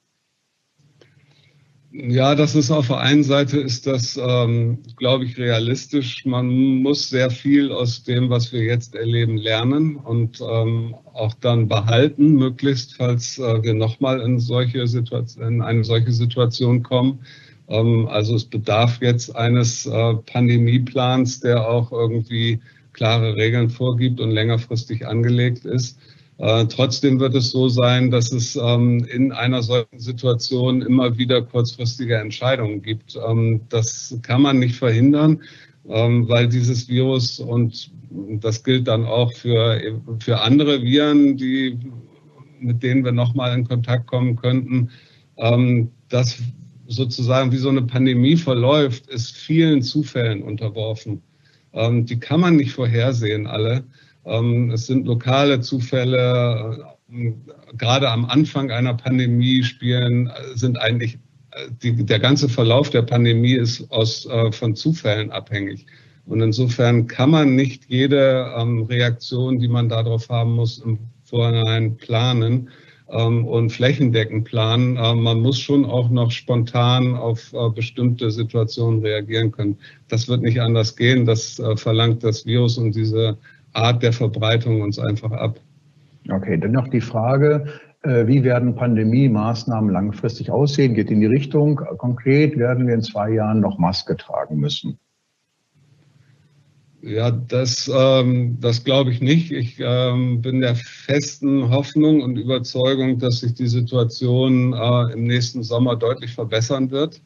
Ja, das ist auf der einen Seite ist das, ähm, glaube ich, realistisch. Man muss sehr viel aus dem, was wir jetzt erleben, lernen und ähm, auch dann behalten, möglichst, falls äh, wir nochmal in solche Situation, in eine solche Situation kommen. Ähm, also es bedarf jetzt eines äh, Pandemieplans, der auch irgendwie klare Regeln vorgibt und längerfristig angelegt ist. Äh, trotzdem wird es so sein, dass es ähm, in einer solchen Situation immer wieder kurzfristige Entscheidungen gibt. Ähm, das kann man nicht verhindern, ähm, weil dieses Virus und das gilt dann auch für, für andere Viren, die, mit denen wir nochmal in Kontakt kommen könnten, ähm, das sozusagen wie so eine Pandemie verläuft, ist vielen Zufällen unterworfen. Ähm, die kann man nicht vorhersehen, alle. Ähm, es sind lokale Zufälle. Äh, gerade am Anfang einer Pandemie spielen, äh, sind eigentlich äh, die, der ganze Verlauf der Pandemie ist aus, äh, von Zufällen abhängig. Und insofern kann man nicht jede ähm, Reaktion, die man darauf haben muss, im Vorhinein planen ähm, und flächendeckend planen. Ähm, man muss schon auch noch spontan auf bestimmte Situationen reagieren können. Das wird nicht anders gehen. Das verlangt das Virus und diese Art der Verbreitung uns einfach ab. Okay, dann noch die Frage, äh, wie werden Pandemie-Maßnahmen langfristig aussehen? Geht in die Richtung, konkret werden wir in zwei Jahren noch Maske tragen müssen? Ja, das, ähm, das glaube ich nicht. Ich ähm, bin der festen Hoffnung und Überzeugung, dass sich die Situation äh, im nächsten Sommer deutlich verbessern wird.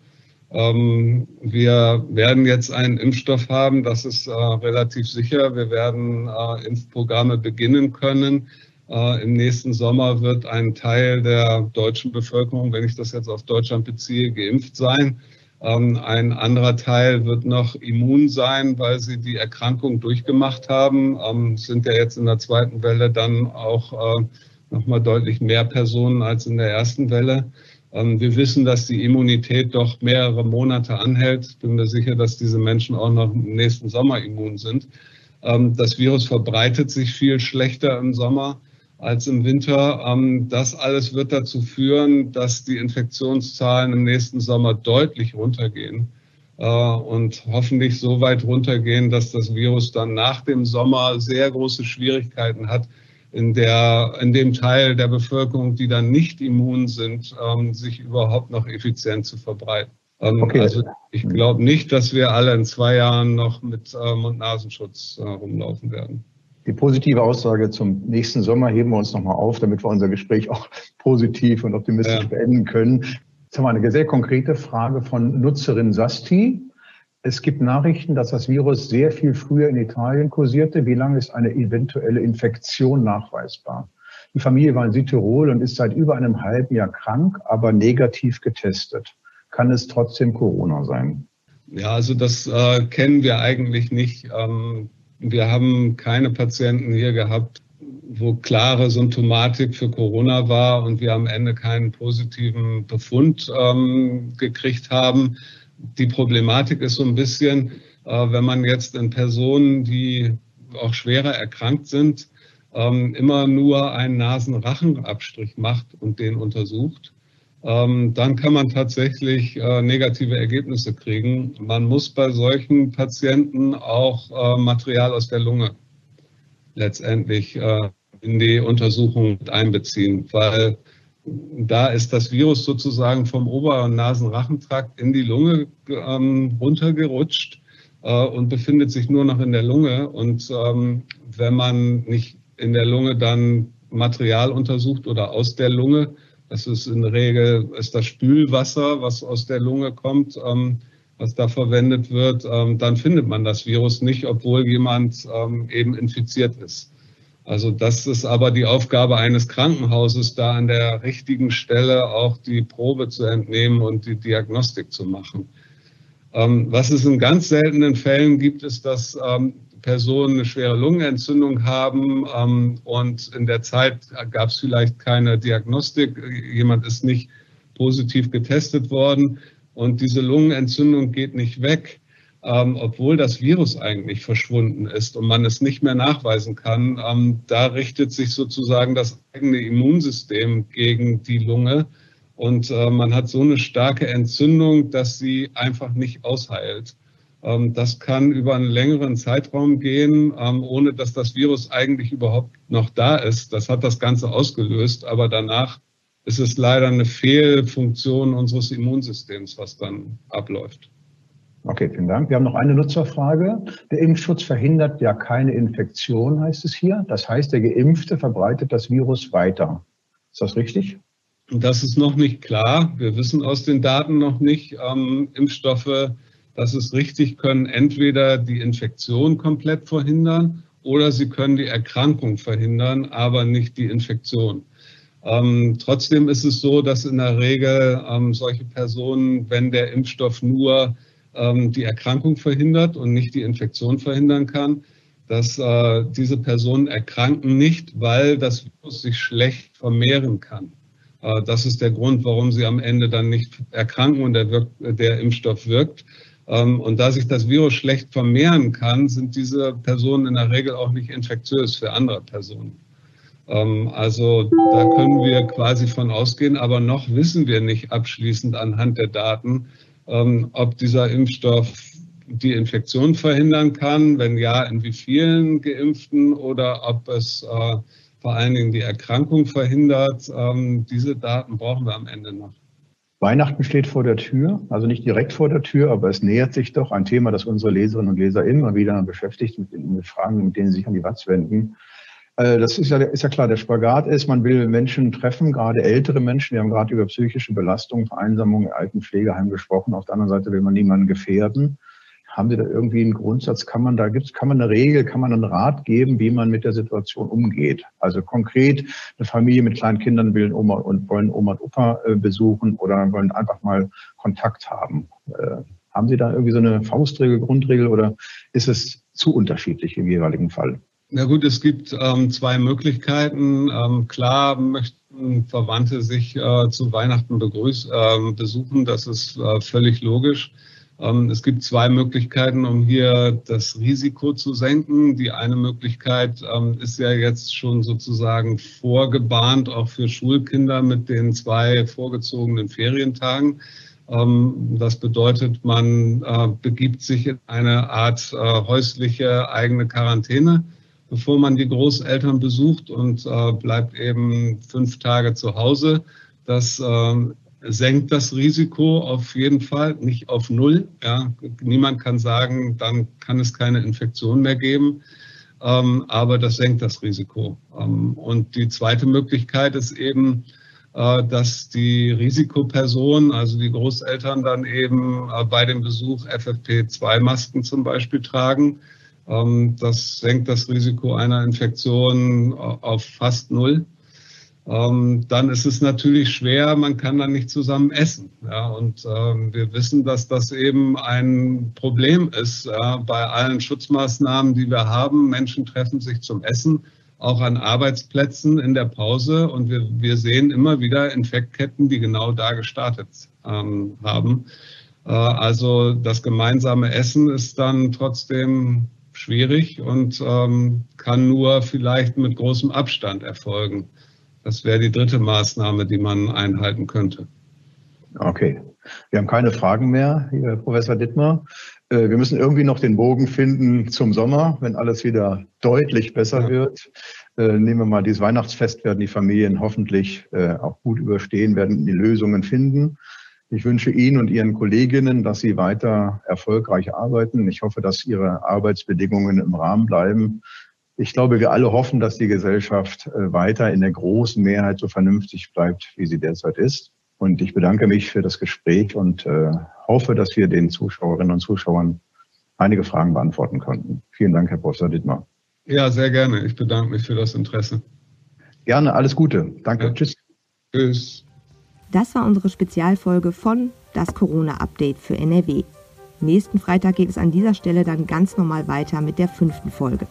Ähm, wir werden jetzt einen Impfstoff haben, das ist äh, relativ sicher. Wir werden äh, Impfprogramme beginnen können. Äh, Im nächsten Sommer wird ein Teil der deutschen Bevölkerung, wenn ich das jetzt auf Deutschland beziehe, geimpft sein. Ähm, ein anderer Teil wird noch immun sein, weil sie die Erkrankung durchgemacht haben. Ähm, sind ja jetzt in der zweiten Welle dann auch nochmal deutlich mehr Personen als in der ersten Welle. Ähm, wir wissen, dass die Immunität doch mehrere Monate anhält. Ich bin mir sicher, dass diese Menschen auch noch im nächsten Sommer immun sind. Das Virus verbreitet sich viel schlechter im Sommer als im Winter. Ähm, das alles wird dazu führen, dass die Infektionszahlen im nächsten Sommer deutlich runtergehen äh, und hoffentlich so weit runtergehen, dass das Virus dann nach dem Sommer sehr große Schwierigkeiten hat, in, der, in dem Teil der Bevölkerung, die dann nicht immun sind, ähm, sich überhaupt noch effizient zu verbreiten. Ähm, okay. Also ich glaube nicht, dass wir alle in zwei Jahren noch mit Mund-Nasenschutz äh, rumlaufen werden. Die positive Aussage zum nächsten Sommer heben wir uns nochmal auf, damit wir unser Gespräch auch *laughs* positiv und optimistisch ja. beenden können. Jetzt haben wir eine sehr konkrete Frage von Nutzerin Sasti. Es gibt Nachrichten, dass das Virus sehr viel früher in Italien kursierte. Wie lange ist eine eventuelle Infektion nachweisbar? Die Familie war in Südtirol und ist seit über einem halben Jahr krank, aber negativ getestet. Kann es trotzdem Corona sein? Ja, also das äh, kennen wir eigentlich nicht. Ähm, wir haben keine Patienten hier gehabt, wo klare Symptomatik für Corona war und wir am Ende keinen positiven Befund ähm, gekriegt haben. Die Problematik ist so ein bisschen, äh, wenn man jetzt in Personen, die auch schwerer erkrankt sind, ähm, immer nur einen Nasenrachenabstrich macht und den untersucht, ähm, dann kann man tatsächlich äh, negative Ergebnisse kriegen. Man muss bei solchen Patienten auch äh, Material aus der Lunge letztendlich in die Untersuchung einbeziehen, weil da ist das Virus sozusagen vom Ober- und Nasenrachentrakt in die Lunge ähm, runtergerutscht äh, und befindet sich nur noch in der Lunge. Und ähm, wenn man nicht in der Lunge dann Material untersucht oder aus der Lunge. Das ist in der Regel ist das Spülwasser, was aus der Lunge kommt, ähm, was da verwendet wird. Ähm, dann findet man das Virus nicht, obwohl jemand ähm, eben infiziert ist. Also das ist aber die Aufgabe eines Krankenhauses, da an der richtigen Stelle auch die Probe zu entnehmen und die Diagnostik zu machen. Ähm, was es in ganz seltenen Fällen gibt, ist, dass ähm, Personen eine schwere Lungenentzündung haben ähm, und in der Zeit gab es vielleicht keine Diagnostik, jemand ist nicht positiv getestet worden und diese Lungenentzündung geht nicht weg ähm, obwohl das Virus eigentlich verschwunden ist und man es nicht mehr nachweisen kann, ähm, da richtet sich sozusagen das eigene Immunsystem gegen die Lunge. Und äh, man hat so eine starke Entzündung, dass sie einfach nicht ausheilt. Ähm, das kann über einen längeren Zeitraum gehen, ähm, ohne dass das Virus eigentlich überhaupt noch da ist. Das hat das Ganze ausgelöst, aber danach ist es leider eine Fehlfunktion unseres Immunsystems, was dann abläuft. Okay, vielen Dank. Wir haben noch eine Nutzerfrage. Der Impfschutz verhindert ja keine Infektion, heißt es hier. Das heißt, der Geimpfte verbreitet das Virus weiter. Ist das richtig? Das ist noch nicht klar. Wir wissen aus den Daten noch nicht. Ähm, Impfstoffe, das ist richtig, können entweder die Infektion komplett verhindern oder sie können die Erkrankung verhindern, aber nicht die Infektion. Ähm, trotzdem ist es so, dass in der Regel ähm, solche Personen, wenn der Impfstoff nur die Erkrankung verhindert und nicht die Infektion verhindern kann, dass äh, diese Personen erkranken nicht, weil das Virus sich schlecht vermehren kann. Äh, das ist der Grund, warum sie am Ende dann nicht erkranken und der, wirkt, der Impfstoff wirkt. Ähm, und da sich das Virus schlecht vermehren kann, sind diese Personen in der Regel auch nicht infektiös für andere Personen. Ähm, also da können wir quasi von ausgehen, aber noch wissen wir nicht abschließend anhand der Daten, ähm, ob dieser Impfstoff die Infektion verhindern kann, wenn ja, in wie vielen Geimpften oder ob es äh, vor allen Dingen die Erkrankung verhindert. Ähm, diese Daten brauchen wir am Ende noch. Weihnachten steht vor der Tür, also nicht direkt vor der Tür, aber es nähert sich doch ein Thema, das unsere Leserinnen und Leser immer wieder beschäftigt mit, mit Fragen, mit denen sie sich an die Watz wenden. Äh, das ist ja, ist ja klar, der Spagat ist, man will Menschen treffen, gerade ältere Menschen. Wir haben gerade über psychische Belastung, Vereinsamung, Altenpflegeheim gesprochen. Auf der anderen Seite will man niemanden gefährden. Haben Sie da irgendwie einen Grundsatz? Kann man da gibt's, kann man eine Regel, kann man einen Rat geben, wie man mit der Situation umgeht? Also konkret eine Familie mit kleinen Kindern will Oma und wollen Oma und Opa äh, besuchen oder wollen einfach mal Kontakt haben. Äh, haben Sie da irgendwie so eine Faustregel, Grundregel oder ist es zu unterschiedlich im jeweiligen Fall? Na gut, es gibt ähm, zwei Möglichkeiten. Ähm, klar möchten Verwandte sich äh, zu Weihnachten begrüß, äh, besuchen, das ist äh, völlig logisch. Ähm, es gibt zwei Möglichkeiten, um hier das Risiko zu senken. Die eine Möglichkeit ähm, ist ja jetzt schon sozusagen vorgebahnt, auch für Schulkinder mit den zwei vorgezogenen Ferientagen. Ähm, das bedeutet, man äh, begibt sich in eine Art äh, häusliche eigene Quarantäne bevor man die Großeltern besucht und äh, bleibt eben fünf Tage zu Hause. Das äh, senkt das Risiko auf jeden Fall, nicht auf Null. Ja. Niemand kann sagen, dann kann es keine Infektion mehr geben. Ähm, aber das senkt das Risiko. Ähm, und die zweite Möglichkeit ist eben, äh, dass die Risikopersonen, also die Großeltern, dann eben äh, bei dem Besuch FFP2-Masken zum Beispiel tragen das senkt das Risiko einer Infektion auf fast null. Ähm, dann ist es natürlich schwer, man kann dann nicht zusammen essen. Und ähm, wir wissen, dass das eben ein Problem ist bei allen Schutzmaßnahmen, die wir haben. Menschen treffen sich zum Essen, auch an Arbeitsplätzen in der Pause. Und wir, wir sehen immer wieder Infektketten, die genau da gestartet ähm, haben. Äh, also das gemeinsame Essen ist dann trotzdem schwierig und ähm, kann nur vielleicht mit großem Abstand erfolgen. Das wäre die dritte Maßnahme, die man einhalten könnte. Okay. Wir haben keine Fragen mehr, Herr Professor Dittmar. Äh, wir müssen irgendwie noch den Bogen finden zum Sommer, wenn alles wieder deutlich besser ja. wird. Äh, nehmen wir mal dieses Weihnachtsfest, werden die Familien hoffentlich äh, auch gut überstehen, werden die Lösungen finden. Ich wünsche Ihnen und Ihren Kolleginnen, dass Sie weiter erfolgreich arbeiten. Ich hoffe, dass Ihre Arbeitsbedingungen im Rahmen bleiben. ich glaube, wir alle hoffen, dass die Gesellschaft äh, weiter in der großen Mehrheit so vernünftig bleibt, wie sie derzeit ist. Und ich bedanke mich für das Gespräch und äh, hoffe, dass wir den Zuschauerinnen und Zuschauern einige Fragen beantworten konnten. Vielen Dank, Herr Professor Dittmar. Ja, sehr gerne. Ich bedanke mich für das Interesse. Gerne, alles Gute. Danke. Ja. Tschüss. Tschüss. Das war unsere Spezialfolge von Das Corona-Update für NRW. Nächsten Freitag geht es an dieser Stelle dann ganz normal weiter mit der fünften Folge.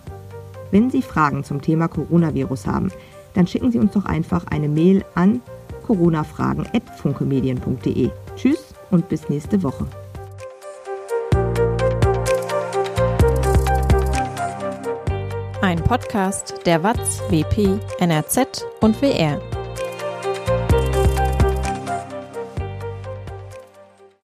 Wenn Sie Fragen zum Thema Coronavirus haben, dann schicken Sie uns doch einfach eine Mail an coronafragen.funkemedien.de. Tschüss und bis nächste Woche. Ein Podcast der WAZ, WP, NRZ und WR.